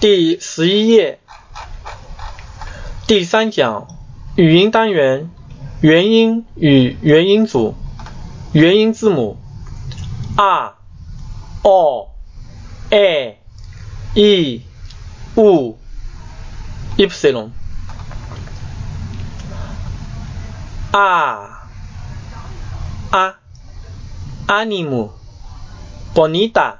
第十一页，第三讲语音单元元音与元音组元音字母 r、o、a、e、u、epsilon。a、a、ánimo、bonita、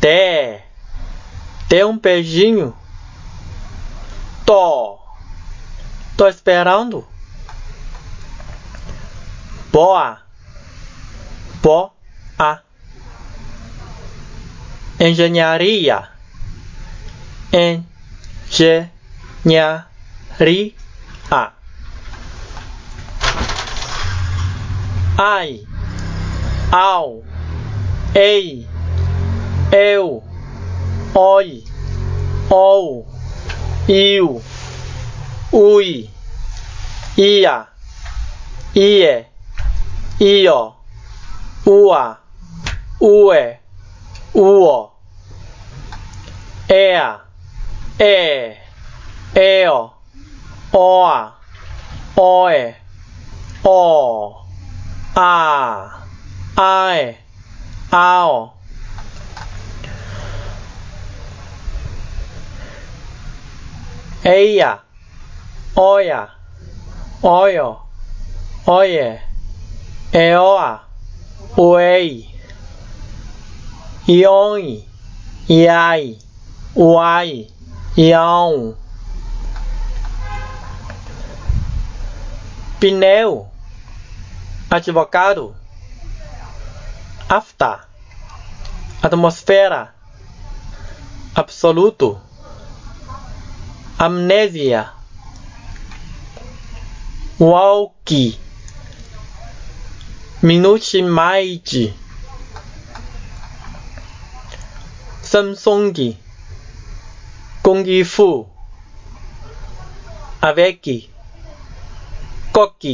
de、dê um beijinho, tô, tô esperando, boa, boa, engenharia, engenharia, ai, ao, ei, eu, oi, ou, iu, ui, ia, ie, io, ua, ue, uo, ea, e, eo, oa, oe, o, a, ae, ao, ella, oya, oyo, oye, eoa, uei, ioi, iai, uai, ião, pneu, advogado, afta, atmosfera, absoluto, amnésia, walkie, minute maid, Samsung, Kung Fu, avec, coque